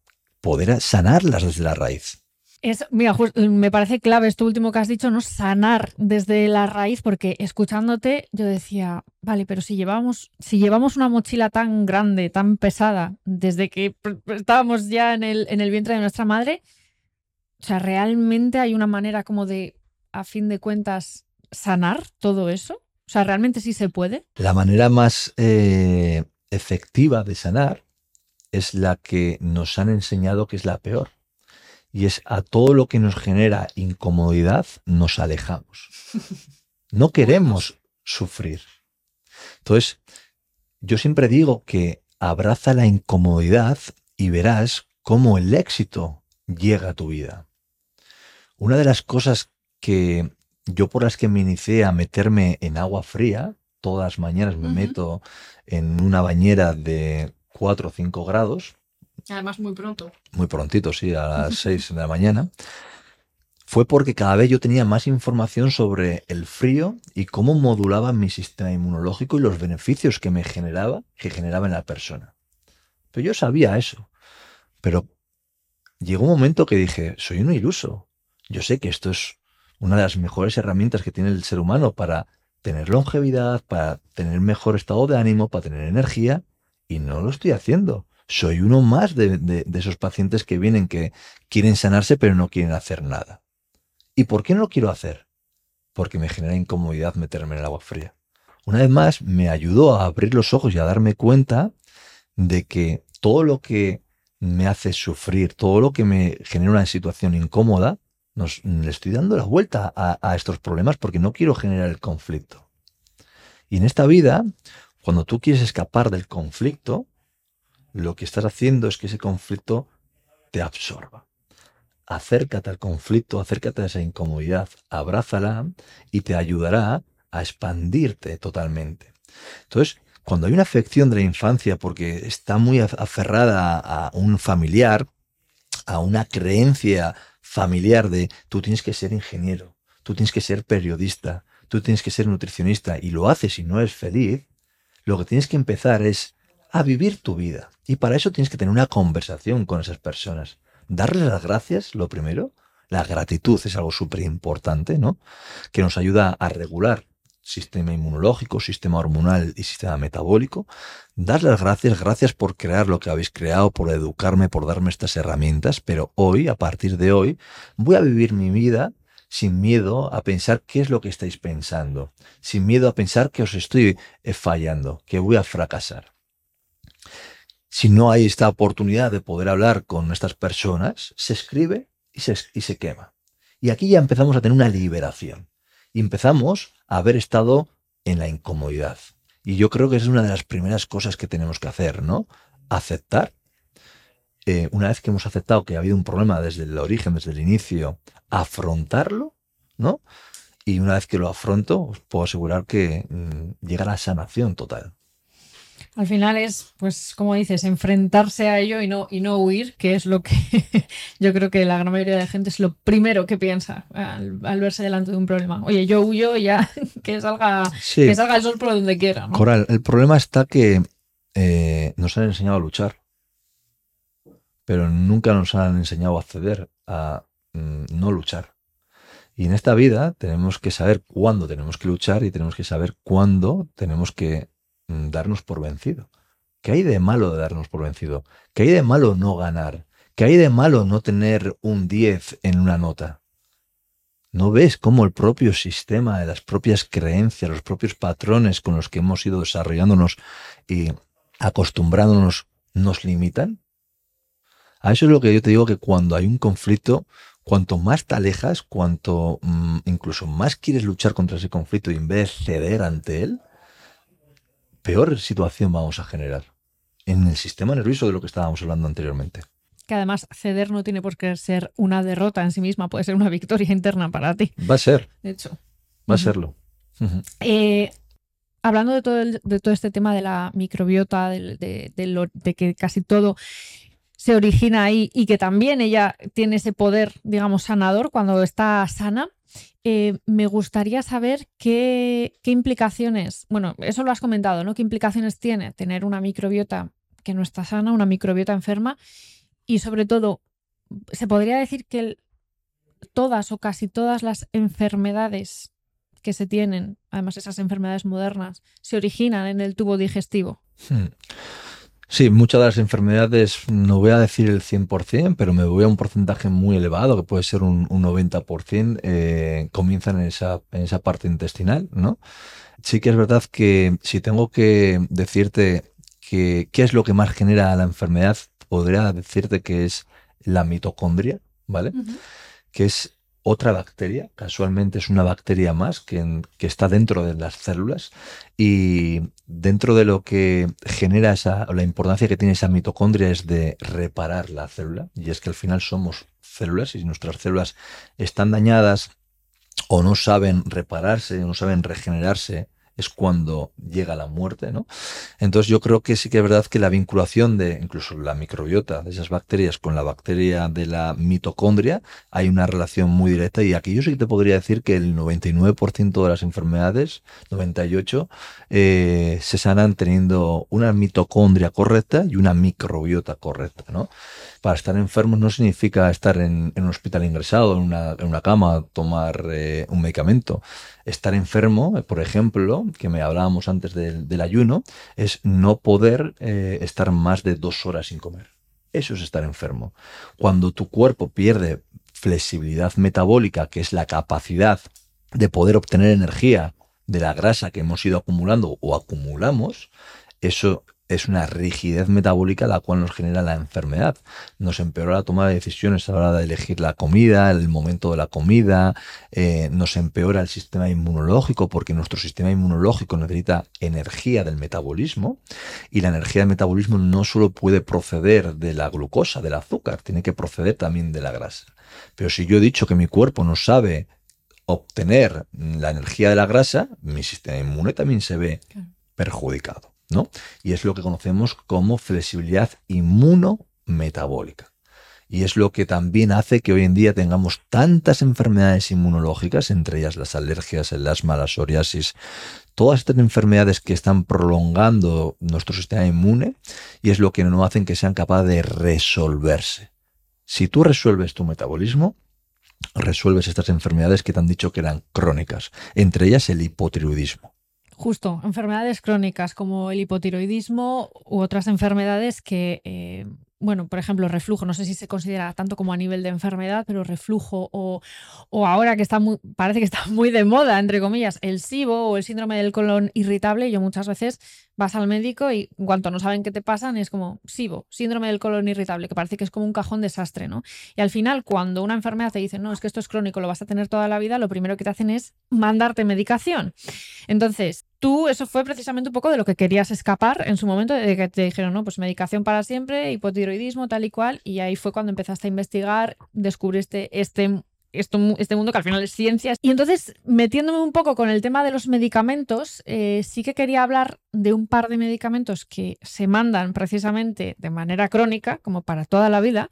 poder sanarlas desde la raíz. Es, mira, me parece clave esto último que has dicho, ¿no? Sanar desde la raíz, porque escuchándote yo decía, vale, pero si llevamos, si llevamos una mochila tan grande, tan pesada, desde que estábamos ya en el, en el vientre de nuestra madre, o sea, ¿realmente hay una manera como de, a fin de cuentas, sanar todo eso? O sea, ¿realmente sí se puede? La manera más eh, efectiva de sanar es la que nos han enseñado que es la peor. Y es a todo lo que nos genera incomodidad nos alejamos. (laughs) No queremos sufrir. Entonces, yo siempre digo que abraza la incomodidad y verás cómo el éxito llega a tu vida. Una de las cosas que yo por las que me inicié a meterme en agua fría, todas las mañanas me meto en una bañera de 4 o 5 grados. Además, muy pronto. Muy prontito, sí, a las (laughs) 6 de la mañana. Fue porque cada vez yo tenía más información sobre el frío y cómo modulaba mi sistema inmunológico y los beneficios que me generaba, que generaba en la persona. Pero yo sabía eso. Pero llegó un momento que dije, soy un iluso. Yo sé que esto es una de las mejores herramientas que tiene el ser humano para tener longevidad, para tener mejor estado de ánimo, para tener energía, y no lo estoy haciendo. Soy uno más de, esos pacientes que vienen que quieren sanarse pero no quieren hacer nada. ¿Y por qué no lo quiero hacer? Porque me genera incomodidad meterme en el agua fría. Una vez más, me ayudó a abrir los ojos y a darme cuenta de que todo lo que me hace sufrir, todo lo que me genera una situación incómoda, nos, le estoy dando la vuelta a, a estos problemas porque no quiero generar el conflicto. Y en esta vida, cuando tú quieres escapar del conflicto, lo que estás haciendo es que ese conflicto te absorba. Acércate al conflicto, acércate a esa incomodidad, abrázala y te ayudará a expandirte totalmente. Entonces, cuando hay una afección de la infancia porque está muy aferrada a un familiar, a una creencia familiar de tú tienes que ser ingeniero, tú tienes que ser periodista, tú tienes que ser nutricionista y lo haces y no es feliz, lo que tienes que empezar es a vivir tu vida. Y para eso tienes que tener una conversación con esas personas. Darles las gracias, lo primero. La gratitud es algo súper importante, ¿no? Que nos ayuda a regular sistema inmunológico, sistema hormonal y sistema metabólico. Dar las gracias, gracias por crear lo que habéis creado, por educarme, por darme estas herramientas, pero hoy, a partir de hoy, voy a vivir mi vida sin miedo a pensar qué es lo que estáis pensando, sin miedo a pensar que os estoy eh, fallando, que voy a fracasar. Si no hay esta oportunidad de poder hablar con estas personas, se escribe y se, y se quema. Y aquí ya empezamos a tener una liberación. Empezamos a haber estado en la incomodidad. Y yo creo que es una de las primeras cosas que tenemos que hacer, ¿no? Aceptar eh, una vez que hemos aceptado que ha habido un problema desde el origen, desde el inicio, afrontarlo, ¿no? Y una vez que lo afronto, os puedo asegurar que mm, llega la sanación total. Al final es, pues, como dices, enfrentarse a ello y no, y no huir, que es lo que (laughs) yo creo que la gran mayoría de la gente es lo primero que piensa al, verse delante de un problema. Oye, yo huyo y ya (laughs) que salga, que salga el sol por donde quiera. Coral, el problema está que eh, nos han enseñado a luchar pero nunca nos han enseñado a ceder, a mm, no luchar. Y en esta vida tenemos que saber cuándo tenemos que luchar y tenemos que saber cuándo tenemos que mm, darnos por vencido. ¿Qué hay de malo de darnos por vencido? ¿Qué hay de malo no ganar? ¿Qué hay de malo no tener un 10 en una nota? ¿No ves cómo el propio sistema, las propias creencias, los propios patrones con los que hemos ido desarrollándonos y acostumbrándonos nos limitan? A eso es lo que yo te digo que cuando hay un conflicto, cuanto más te alejas, cuanto mm, incluso más quieres luchar contra ese conflicto y en vez de ceder ante él, peor situación vamos a generar en el sistema nervioso de lo que estábamos hablando anteriormente. Que además ceder no tiene por qué ser una derrota en sí misma, puede ser una victoria interna para ti. Va a ser. De hecho. Va a serlo. Eh, hablando de todo, de todo este tema de la microbiota, de que casi todo se origina ahí y que también ella tiene ese poder, digamos, sanador cuando está sana. Eh, me gustaría saber qué, implicaciones, bueno, eso lo has comentado, ¿no? ¿Qué implicaciones tiene tener una microbiota que no está sana, una microbiota enferma? Y sobre todo, ¿se podría decir que todas o casi todas las enfermedades que se tienen, además esas enfermedades modernas, se originan en el tubo digestivo? Hmm. Sí, muchas de las enfermedades, no voy a decir el 100%, pero me voy a un porcentaje muy elevado, que puede ser un, 90%, eh, comienzan en esa, en esa parte intestinal, ¿no? Sí que es verdad que si tengo que decirte que, qué es lo que más genera la enfermedad, podría decirte que es la mitocondria, ¿vale? Que es otra bacteria, casualmente es una bacteria más que, que, está dentro de las células y dentro de lo que genera esa, la importancia que tiene esa mitocondria es de reparar la célula y es que al final somos células y si nuestras células están dañadas o no saben repararse, o no saben regenerarse, es cuando llega la muerte, ¿no? Entonces yo creo que sí que es verdad que la vinculación de incluso la microbiota de esas bacterias con la bacteria de la mitocondria hay una relación muy directa y aquí yo sí que te podría decir que el 99% de las enfermedades, 98, eh, se sanan teniendo una mitocondria correcta y una microbiota correcta, ¿no? Para estar enfermos no significa estar en, un hospital ingresado, en una, en una cama, tomar eh, un medicamento estar enfermo, eh, por ejemplo, que me hablábamos antes del, ayuno, es no poder eh, estar más de dos horas sin comer. Eso es estar enfermo. Cuando tu cuerpo pierde flexibilidad metabólica, que es la capacidad de poder obtener energía de la grasa que hemos ido acumulando o acumulamos, eso es una rigidez metabólica la cual nos genera la enfermedad. Nos empeora la toma de decisiones a la hora de elegir la comida, el momento de la comida, eh, nos empeora el sistema inmunológico porque nuestro sistema inmunológico necesita energía del metabolismo y la energía del metabolismo no solo puede proceder de la glucosa, del azúcar, tiene que proceder también de la grasa. Pero si yo he dicho que mi cuerpo no sabe obtener la energía de la grasa, mi sistema inmune también se ve perjudicado. Y es lo que conocemos como flexibilidad inmunometabólica. y es lo que también hace que hoy en día tengamos tantas enfermedades inmunológicas, entre ellas las alergias, el asma, la psoriasis, todas estas enfermedades que están prolongando nuestro sistema inmune y es lo que no hacen que sean capaces de resolverse. Si tú resuelves tu metabolismo, resuelves estas enfermedades que te han dicho que eran crónicas, entre ellas el hipotiroidismo. Justo, enfermedades crónicas como el hipotiroidismo u otras enfermedades que, eh, bueno, por ejemplo, reflujo, no sé si se considera tanto como a nivel de enfermedad, pero reflujo o, o ahora que está muy, parece que está muy de moda, entre comillas, el SIBO o el síndrome del colon irritable, yo muchas veces vas al médico y en cuanto no saben qué te pasan es como SIBO, síndrome del colon irritable, que parece que es como un cajón desastre, ¿no? Y al final, cuando una enfermedad te dice, no, es que esto es crónico, lo vas a tener toda la vida, lo primero que te hacen es mandarte medicación. Entonces, tú eso fue precisamente un poco de lo que querías escapar en su momento, de que te dijeron, no, pues medicación para siempre, hipotiroidismo, tal y cual, y ahí fue cuando empezaste a investigar, descubriste este este mundo que al final es ciencia. Y entonces, metiéndome un poco con el tema de los medicamentos, eh, sí que quería hablar de un par de medicamentos que se mandan precisamente de manera crónica, como para toda la vida,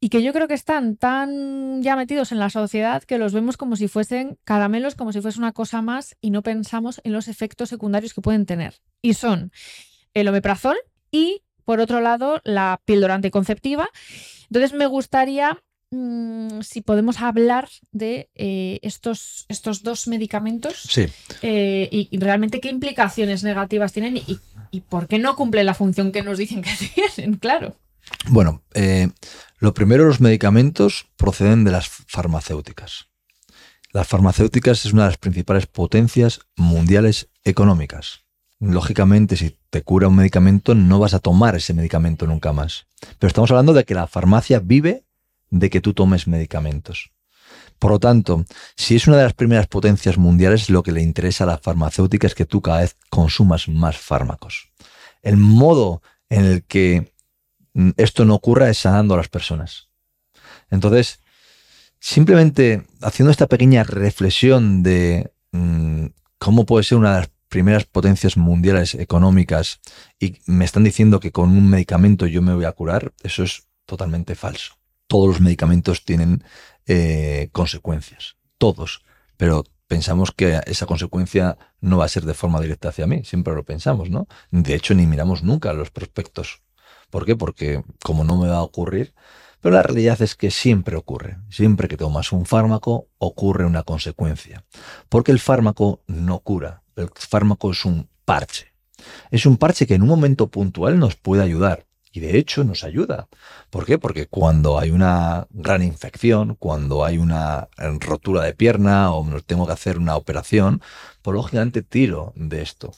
y que yo creo que están tan ya metidos en la sociedad que los vemos como si fuesen caramelos, como si fuese una cosa más, y no pensamos en los efectos secundarios que pueden tener. Y son el omeprazol y, por otro lado, la píldora anticonceptiva. Entonces, me gustaría Mm, si podemos hablar de eh, estos, estos dos medicamentos sí. Eh, y, realmente qué implicaciones negativas tienen y, por qué no cumplen la función que nos dicen que (laughs) tienen, claro. Bueno, eh, lo primero, los medicamentos proceden de las farmacéuticas. Las farmacéuticas es una de las principales potencias mundiales económicas. Lógicamente, si te cura un medicamento, no vas a tomar ese medicamento nunca más. Pero estamos hablando de que la farmacia vive de que tú tomes medicamentos. Por lo tanto, si es una de las primeras potencias mundiales, lo que le interesa a la farmacéutica es que tú cada vez consumas más fármacos. El modo en el que mm, esto no ocurra es sanando a las personas. Entonces, simplemente haciendo esta pequeña reflexión de mm, cómo puede ser una de las primeras potencias mundiales económicas y me están diciendo que con un medicamento yo me voy a curar, eso es totalmente falso todos los medicamentos tienen eh, consecuencias, todos, pero pensamos que esa consecuencia no va a ser de forma directa hacia mí, siempre lo pensamos, ¿no? De hecho, ni miramos nunca los prospectos. ¿Por qué? Porque como no me va a ocurrir, pero la realidad es que siempre ocurre. Siempre que tomas un fármaco, ocurre una consecuencia. Porque el fármaco no cura. El fármaco es un parche. Es un parche que en un momento puntual nos puede ayudar. Y de hecho nos ayuda. ¿Por qué? Porque cuando hay una gran infección, cuando hay una rotura de pierna o tengo que hacer una operación, pues lógicamente tiro de esto.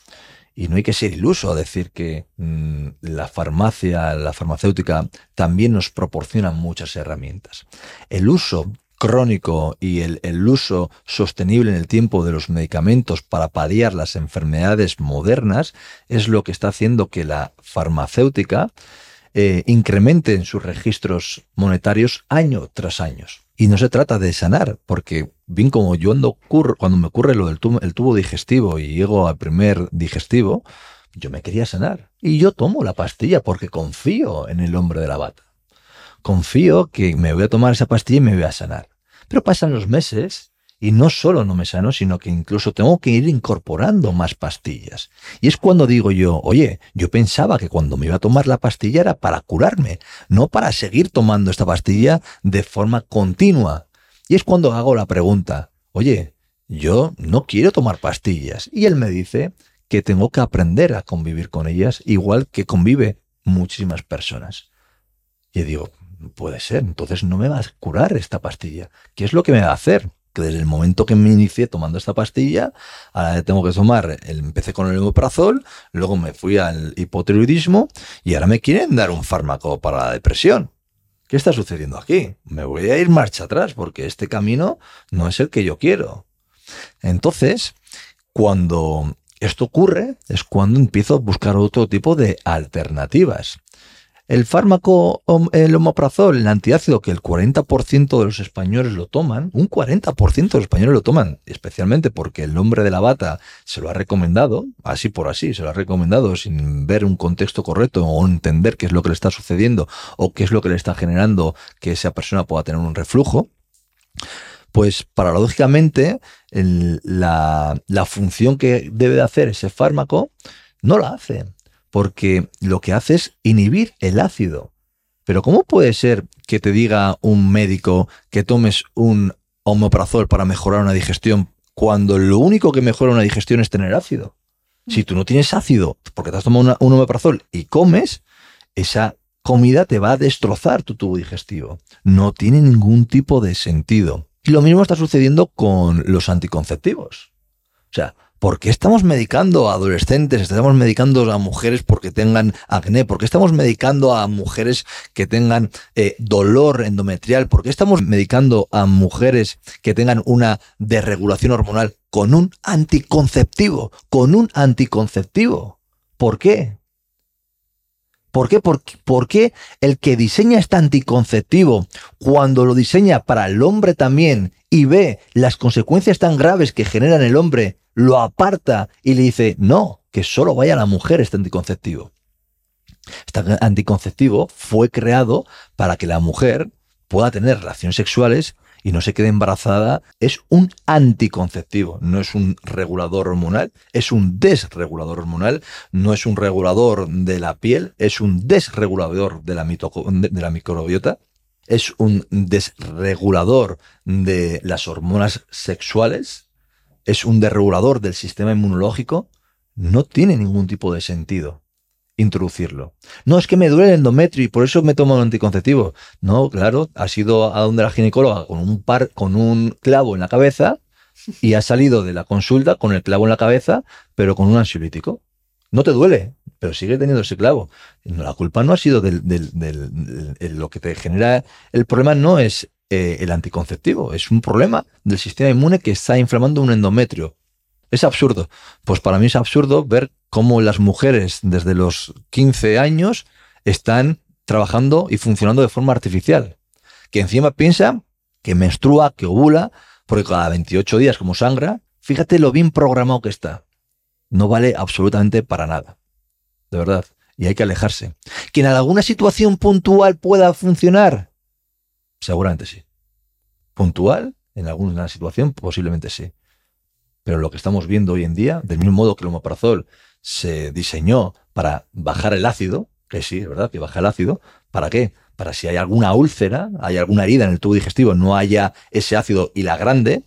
Y no hay que ser iluso a decir que mm, la farmacia, la farmacéutica también nos proporciona muchas herramientas. El uso crónico y el, el, uso sostenible en el tiempo de los medicamentos para paliar las enfermedades modernas es lo que está haciendo que la farmacéutica eh, incrementen sus registros monetarios año tras año. Y no se trata de sanar, porque bien como yo ando cuando me ocurre lo del tubo, tubo digestivo y llego al primer digestivo, yo me quería sanar. Y yo tomo la pastilla porque confío en el hombre de la bata. Confío que me voy a tomar esa pastilla y me voy a sanar. Pero pasan los meses y no solo no me sano, sino que incluso tengo que ir incorporando más pastillas. Y es cuando digo yo, oye, yo pensaba que cuando me iba a tomar la pastilla era para curarme, no para seguir tomando esta pastilla de forma continua. Y es cuando hago la pregunta, oye, yo no quiero tomar pastillas. Y él me dice que tengo que aprender a convivir con ellas, igual que convive muchísimas personas. Y digo, puede ser, entonces no me va a curar esta pastilla. ¿Qué es lo que me va a hacer? Desde el momento que me inicié tomando esta pastilla, ahora tengo que tomar, empecé con el omeprazol, luego me fui al hipotiroidismo y ahora me quieren dar un fármaco para la depresión. ¿Qué está sucediendo aquí? Me voy a ir marcha atrás porque este camino no es el que yo quiero. Entonces, cuando esto ocurre, es cuando empiezo a buscar otro tipo de alternativas. El fármaco, el omoprazol, el antiácido, que el 40% de los españoles lo toman, un 40% de los españoles lo toman, especialmente porque el hombre de la bata se lo ha recomendado, así por así, se lo ha recomendado sin ver un contexto correcto o entender qué es lo que le está sucediendo o qué es lo que le está generando que esa persona pueda tener un reflujo. Pues paradójicamente la, la, función que debe de hacer ese fármaco no la hace porque lo que hace es inhibir el ácido. Pero ¿cómo puede ser que te diga un médico que tomes un omeprazol para mejorar una digestión cuando lo único que mejora una digestión es tener ácido? Si tú no tienes ácido porque te has tomado un omeprazol y comes, esa comida te va a destrozar tu tubo digestivo. No tiene ningún tipo de sentido. Y lo mismo está sucediendo con los anticonceptivos. O sea, ¿Por qué estamos medicando a adolescentes? ¿Estamos medicando a mujeres porque tengan acné? ¿Por qué estamos medicando a mujeres que tengan eh, dolor endometrial? ¿Por qué estamos medicando a mujeres que tengan una desregulación hormonal con un anticonceptivo? Con un anticonceptivo. ¿Por qué? ¿Por qué? ¿Por, ¿Por, qué el que diseña este anticonceptivo, cuando lo diseña para el hombre también y ve las consecuencias tan graves que generan el hombre, lo aparta y le dice, no, que solo vaya la mujer este anticonceptivo. Este anticonceptivo fue creado para que la mujer pueda tener relaciones sexuales y no se quede embarazada. Es un anticonceptivo, no es un regulador hormonal, es un desregulador hormonal, no es un regulador de la piel, es un desregulador de la, de la microbiota es un desregulador de las hormonas sexuales es un desregulador del sistema inmunológico, no tiene ningún tipo de sentido introducirlo. No, es que me duele el endometrio y por eso me tomo un anticonceptivo. No, claro, ha sido a donde la ginecóloga con un par, con un clavo en la cabeza y ha salido de la consulta con el clavo en la cabeza, pero con un ansiolítico. No te duele, pero sigue teniendo ese clavo. La culpa no ha sido del, lo que te genera. El problema no es eh, el anticonceptivo. Es un problema del sistema inmune que está inflamando un endometrio. Es absurdo. Pues para mí es absurdo ver cómo las mujeres desde los 15 años están trabajando y funcionando de forma artificial. Que encima piensa que menstrua, que ovula, porque cada 28 días como sangra, fíjate lo bien programado que está. No vale absolutamente para nada. De verdad. Y hay que alejarse. Que en alguna situación puntual pueda funcionar, Seguramente sí. Puntual, en alguna situación, posiblemente sí. Pero lo que estamos viendo hoy en día, del mismo modo que el omeprazol se diseñó para bajar el ácido, que sí, es verdad, que baja el ácido, ¿para qué? Para si hay alguna úlcera, hay alguna herida en el tubo digestivo, no haya ese ácido y la grande,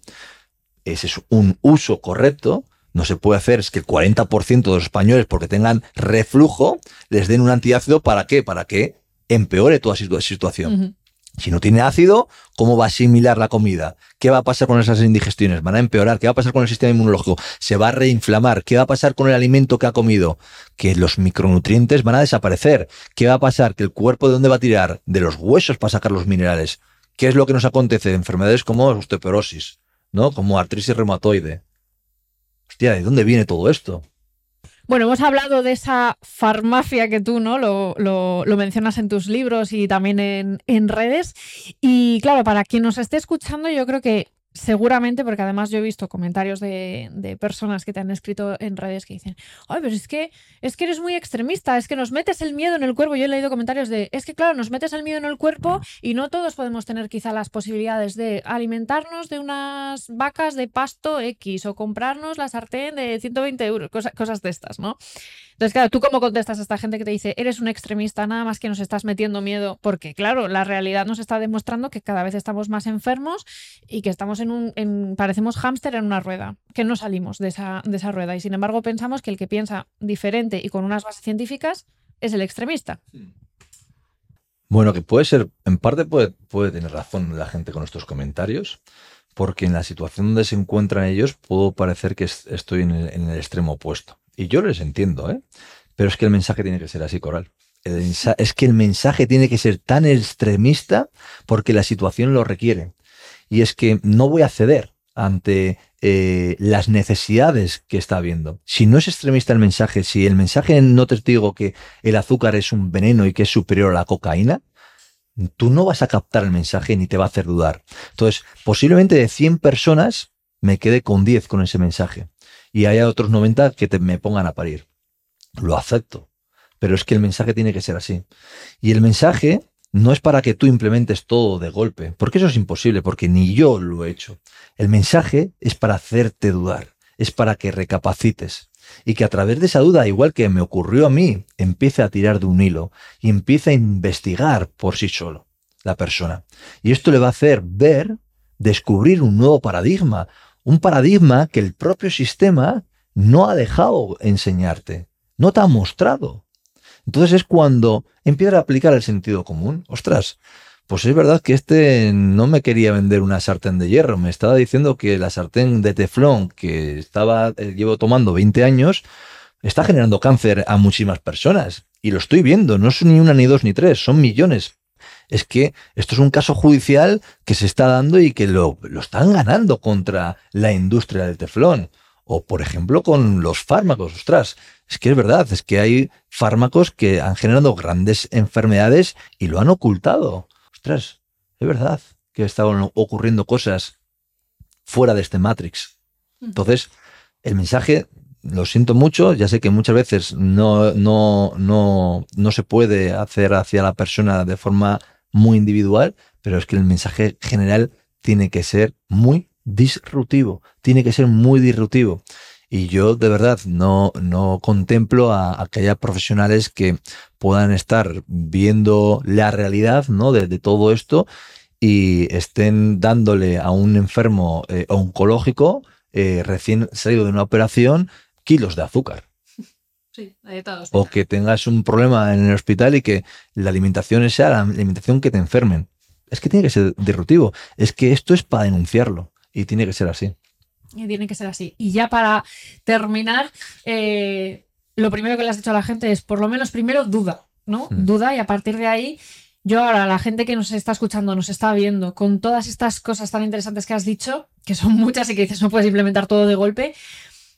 ese es un uso correcto, no se puede hacer es que el 40% de los españoles, porque tengan reflujo, les den un antiácido, ¿para qué? Para que empeore toda esa situación. Si no tiene ácido, ¿cómo va a asimilar la comida? ¿Qué va a pasar con esas indigestiones? ¿Van a empeorar? ¿Qué va a pasar con el sistema inmunológico? ¿Se va a reinflamar? ¿Qué va a pasar con el alimento que ha comido? Que los micronutrientes van a desaparecer. ¿Qué va a pasar? Que el cuerpo de dónde va a tirar? De los huesos para sacar los minerales. ¿Qué es lo que nos acontece? Enfermedades como osteoporosis, ¿no? Como artritis reumatoide. Hostia, ¿de dónde viene todo esto? Bueno, hemos hablado de esa farmacia que tú ¿no? Lo, lo, mencionas en tus libros y también en, en redes. Y claro, para quien nos esté escuchando, yo creo que Seguramente, porque además yo he visto comentarios de, de, personas que te han escrito en redes que dicen, ay, pero es que, es que eres muy extremista, es que nos metes el miedo en el cuerpo. Yo he leído comentarios de, es que claro, nos metes el miedo en el cuerpo y no todos podemos tener quizá las posibilidades de alimentarnos de unas vacas de pasto X o comprarnos la sartén de 120 euros, cosas de estas, ¿no? Entonces, claro, ¿tú cómo contestas a esta gente que te dice, eres un extremista, nada más que nos estás metiendo miedo? Porque, claro, la realidad nos está demostrando que cada vez estamos más enfermos y que estamos parecemos hámster en una rueda, que no salimos de esa, de esa rueda. Y sin embargo, pensamos que el que piensa diferente y con unas bases científicas es el extremista. Bueno, que puede ser, en parte puede, puede tener razón la gente con estos comentarios, porque en la situación donde se encuentran ellos puedo parecer que estoy en el extremo opuesto. Y yo les entiendo, ¿eh? Pero es que el mensaje tiene que ser así, Coral. es que el mensaje tiene que ser tan extremista porque la situación lo requiere. Y es que no voy a ceder ante eh, las necesidades que está viendo. Si no es extremista el mensaje, si el mensaje no te digo que el azúcar es un veneno y que es superior a la cocaína, tú no vas a captar el mensaje ni te va a hacer dudar. Entonces, posiblemente de 100 personas me quede con 10 con ese mensaje y haya otros 90 que te, me pongan a parir. Lo acepto, pero es que el mensaje tiene que ser así. Y el mensaje no es para que tú implementes todo de golpe, porque eso es imposible, porque ni yo lo he hecho. El mensaje es para hacerte dudar, es para que recapacites y que a través de esa duda, igual que me ocurrió a mí, empiece a tirar de un hilo y empiece a investigar por sí solo la persona. Y esto le va a hacer ver, descubrir un nuevo paradigma, un paradigma que el propio sistema no ha dejado enseñarte, no te ha mostrado. Entonces es cuando empieza a aplicar el sentido común. Ostras, pues es verdad que este no me quería vender una sartén de hierro, me estaba diciendo que la sartén de teflón que estaba eh, llevo tomando 20 años está generando cáncer a muchísimas personas y lo estoy viendo, no son ni una ni dos ni tres, son millones. Es que esto es un caso judicial que se está dando y que lo, lo están ganando contra la industria del teflón. O, por ejemplo, con los fármacos. Ostras, es que es verdad, es que hay fármacos que han generado grandes enfermedades y lo han ocultado. Ostras, es verdad que estaban ocurriendo cosas fuera de este Matrix. Entonces, el mensaje, lo siento mucho, ya sé que muchas veces no, no, no, no se puede hacer hacia la persona de forma muy individual, pero es que el mensaje general tiene que ser muy disruptivo, tiene que ser muy disruptivo. Y yo de verdad no, no contemplo a, aquellas profesionales que puedan estar viendo la realidad ¿no? de, todo esto y estén dándole a un enfermo eh, oncológico eh, recién salido de una operación kilos de azúcar. Sí, de o que tengas un problema en el hospital y que la alimentación sea la alimentación que te enfermen. Es que tiene que ser disruptivo. Es que esto es para denunciarlo y tiene que ser así. Y tiene que ser así. Y ya para terminar, eh, lo primero que le has dicho a la gente es, por lo menos primero, duda, ¿no? Mm. Duda y a partir de ahí, yo ahora, la gente que nos está escuchando, nos está viendo, con todas estas cosas tan interesantes que has dicho, que son muchas y que dices no puedes implementar todo de golpe,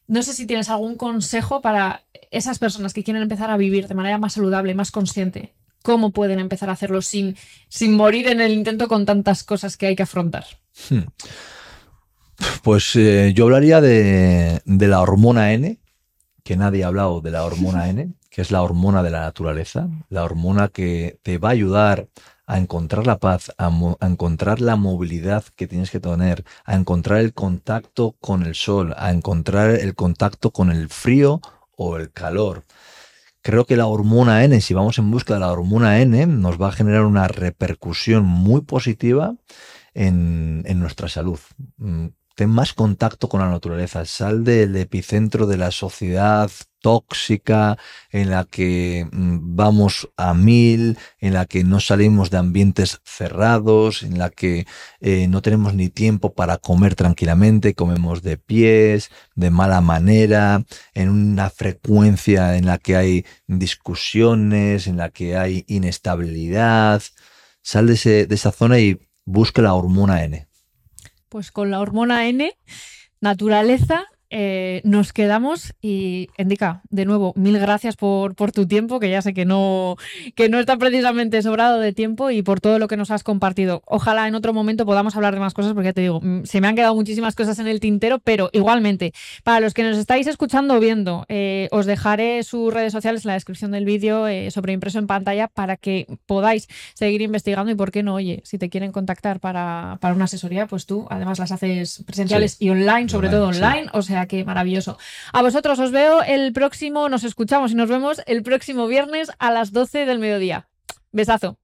no sé si tienes algún consejo para esas personas que quieren empezar a vivir de manera más saludable, más consciente. ¿Cómo pueden empezar a hacerlo sin, sin morir en el intento con tantas cosas que hay que afrontar? Hmm. Pues eh, yo hablaría de, la hormona N, que nadie ha hablado de la hormona N, que es la hormona de la naturaleza, la hormona que te va a ayudar a encontrar la paz, a, encontrar la movilidad que tienes que tener, a encontrar el contacto con el sol, a encontrar el contacto con el frío o el calor. Creo que la hormona N, si vamos en busca de la hormona N, nos va a generar una repercusión muy positiva en, nuestra salud mm, ten más contacto con la naturaleza, sal del epicentro de la sociedad tóxica en la que mm, vamos a mil, en la que no salimos de ambientes cerrados, en la que eh, no tenemos ni tiempo para comer tranquilamente, comemos de pies, de mala manera, en una frecuencia en la que hay discusiones, en la que hay inestabilidad. Sal de, de esa zona y busca la hormona N pues con la hormona N, naturaleza eh, nos quedamos y Indica, de nuevo, mil gracias por, por, tu tiempo, que ya sé que no, que no está precisamente sobrado de tiempo y por todo lo que nos has compartido. Ojalá en otro momento podamos hablar de más cosas, porque ya te digo, mm, se me han quedado muchísimas cosas en el tintero, pero igualmente, para los que nos estáis escuchando o viendo, eh, os dejaré sus redes sociales en la descripción del vídeo eh, sobre impreso en pantalla para que podáis seguir investigando y por qué no, oye, si te quieren contactar para, para una asesoría, pues tú además las haces presenciales y online, sobre todo online, o sea que maravilloso. A vosotros os veo el próximo, nos escuchamos y nos vemos el próximo viernes a las 12 del mediodía. Besazo.